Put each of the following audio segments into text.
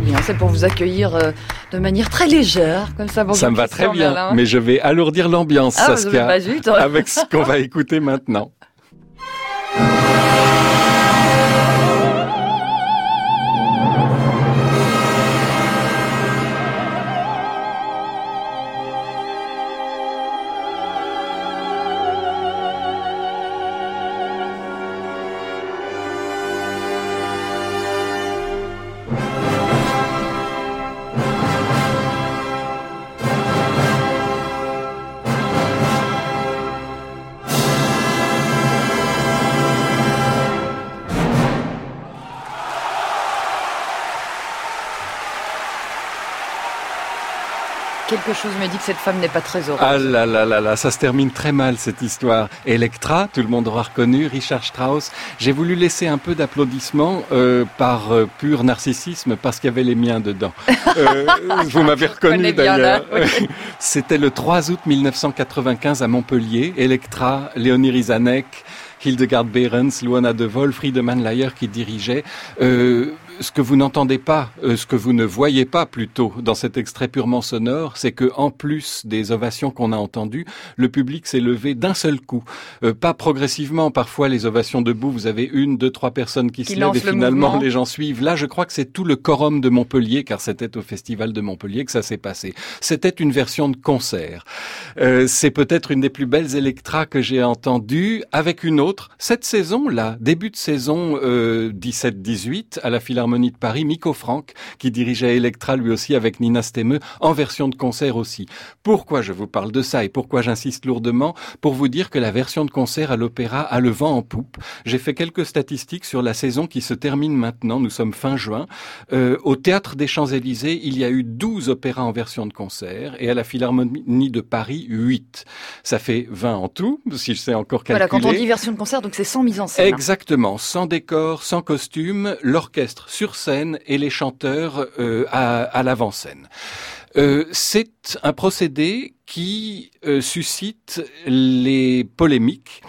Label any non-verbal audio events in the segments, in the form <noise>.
bien. C'est pour vous accueillir euh, de manière très légère, comme ça. Ça me va très bien, mais je vais alourdir l'ambiance, ah, Saskia, avec ce qu'on va écouter maintenant. Quelque chose me dit que cette femme n'est pas très heureuse. Ah là là là là, ça se termine très mal cette histoire. Electra, tout le monde aura reconnu, Richard Strauss. J'ai voulu laisser un peu d'applaudissements euh, par euh, pur narcissisme parce qu'il y avait les miens dedans. <laughs> Euh, vous m'avez reconnu d'ailleurs. <laughs> C'était le 3 août 1995 à Montpellier. Electra, Léonie Rizanek, Hildegard Behrens, Luana de Vol, Friedemann Layer qui dirigeait. Euh, ce que vous n'entendez pas, euh, ce que vous ne voyez pas plutôt dans cet extrait purement sonore, c'est que en plus des ovations qu'on a entendues, le public s'est levé d'un seul coup, euh, pas progressivement. Parfois, les ovations debout, vous avez une, deux, trois personnes qui, se lèvent et finalement les gens suivent. Là, je crois que c'est tout le quorum de Montpellier, car c'était au festival de Montpellier que ça s'est passé. C'était une version de concert. Euh, c'est peut-être une des plus belles électras que j'ai entendues, avec une autre. Cette saison-là, début de saison 17-18 à la Philharmonie Harmonie de Paris, Miko Franck, qui dirigeait Electra lui aussi avec Nina Stemeux, en version de concert aussi. Pourquoi je vous parle de ça et pourquoi j'insiste lourdement? Pour vous dire que la version de concert à l'opéra a le vent en poupe. J'ai fait quelques statistiques sur la saison qui se termine maintenant, nous sommes fin juin. Euh, au Théâtre des Champs-Élysées, il y a eu 12 opéras en version de concert et à la Philharmonie de Paris, 8. Ça fait 20 en tout, si je sais encore calculer. Voilà, quand on dit version de concert, donc c'est sans mise en scène. Hein. Exactement, sans décor, sans costume, l'orchestre sur scène et les chanteurs euh, à, l'avant-scène. Euh, c'est un procédé qui euh, suscite les polémiques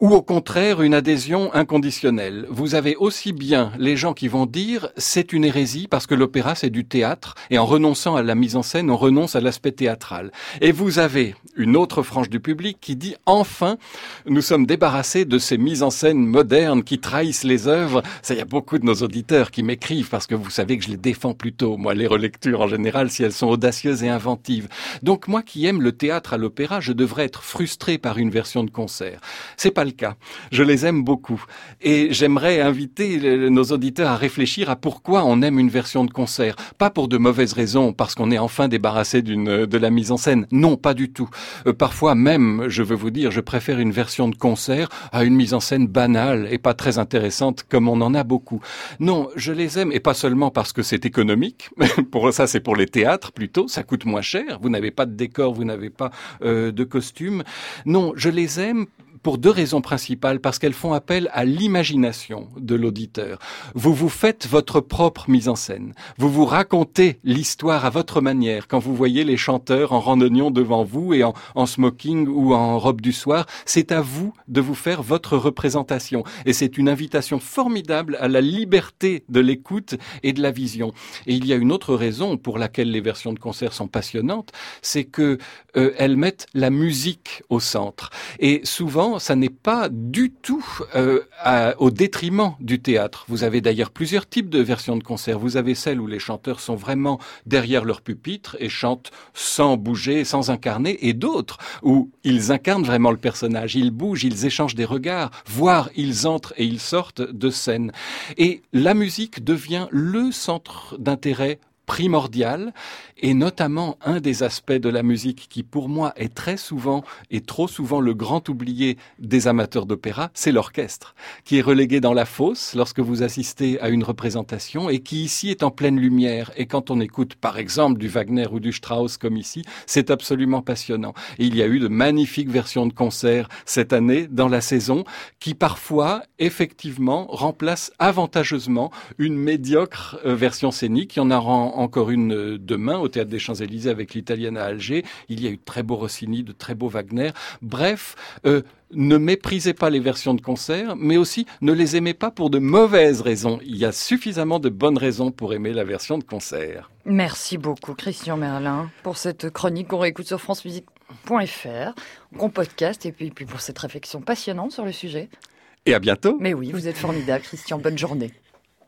ou au contraire une adhésion inconditionnelle. Vous avez aussi bien les gens qui vont dire c'est une hérésie parce que l'opéra c'est du théâtre et en renonçant à la mise en scène on renonce à l'aspect théâtral. Et vous avez une autre frange du public qui dit enfin nous sommes débarrassés de ces mises en scène modernes qui trahissent les œuvres. Ça y a beaucoup de nos auditeurs qui m'écrivent parce que vous savez que je les défends plutôt moi les relectures en général si elles sont audacieuses et inventives. Donc moi qui aime le théâtre à l'opéra, je devrais être frustré par une version de concert. C'est pas cas. Je les aime beaucoup. Et j'aimerais inviter nos auditeurs à réfléchir à pourquoi on aime une version de concert. Pas pour de mauvaises raisons, parce qu'on est enfin débarrassé d'une, de la mise en scène. Non, pas du tout. Euh, parfois même, je veux vous dire, je préfère une version de concert à une mise en scène banale et pas très intéressante comme on en a beaucoup. Non, je les aime et pas seulement parce que c'est économique. <laughs> pour ça, c'est pour les théâtres plutôt. Ça coûte moins cher. Vous n'avez pas de décor, vous n'avez pas euh, de costume. Non, je les aime pour deux raisons principales, parce qu'elles font appel à l'imagination de l'auditeur. Vous vous faites votre propre mise en scène. Vous vous racontez l'histoire à votre manière quand vous voyez les chanteurs en randonnion devant vous et en, smoking ou en robe du soir. C'est à vous de vous faire votre représentation. Et c'est une invitation formidable à la liberté de l'écoute et de la vision. Et il y a une autre raison pour laquelle les versions de concert sont passionnantes, c'est que euh, elles mettent la musique au centre. Et souvent, ça n'est pas du tout euh, au détriment du théâtre. Vous avez d'ailleurs plusieurs types de versions de concert. Vous avez celles où les chanteurs sont vraiment derrière leur pupitre et chantent sans bouger, sans incarner, et d'autres où ils incarnent vraiment le personnage. Ils bougent, ils échangent des regards, voire ils entrent et ils sortent de scène. Et la musique devient le centre d'intérêt primordial et notamment un des aspects de la musique qui pour moi est très souvent et trop souvent le grand oublié des amateurs d'opéra, c'est l'orchestre, qui est relégué dans la fosse lorsque vous assistez à une représentation et qui ici est en pleine lumière. Et quand on écoute par exemple du Wagner ou du Strauss comme ici, c'est absolument passionnant. Et il y a eu de magnifiques versions de concerts cette année dans la saison qui parfois effectivement remplacent avantageusement une médiocre euh, version scénique. Il y en a en encore une euh, demain au Théâtre des Champs-Élysées avec l'Italienne à Alger. Il y a eu de très beaux Rossini, de très beaux Wagner. Bref, euh, ne méprisez pas les versions de concert, mais aussi ne les aimez pas pour de mauvaises raisons. Il y a suffisamment de bonnes raisons pour aimer la version de concert. Merci beaucoup Christian Merlin pour cette chronique qu'on réécoute sur francemusique.fr, qu'on podcast et puis, puis pour cette réflexion passionnante sur le sujet. Et à bientôt. Mais oui, vous êtes formidable Christian, bonne journée.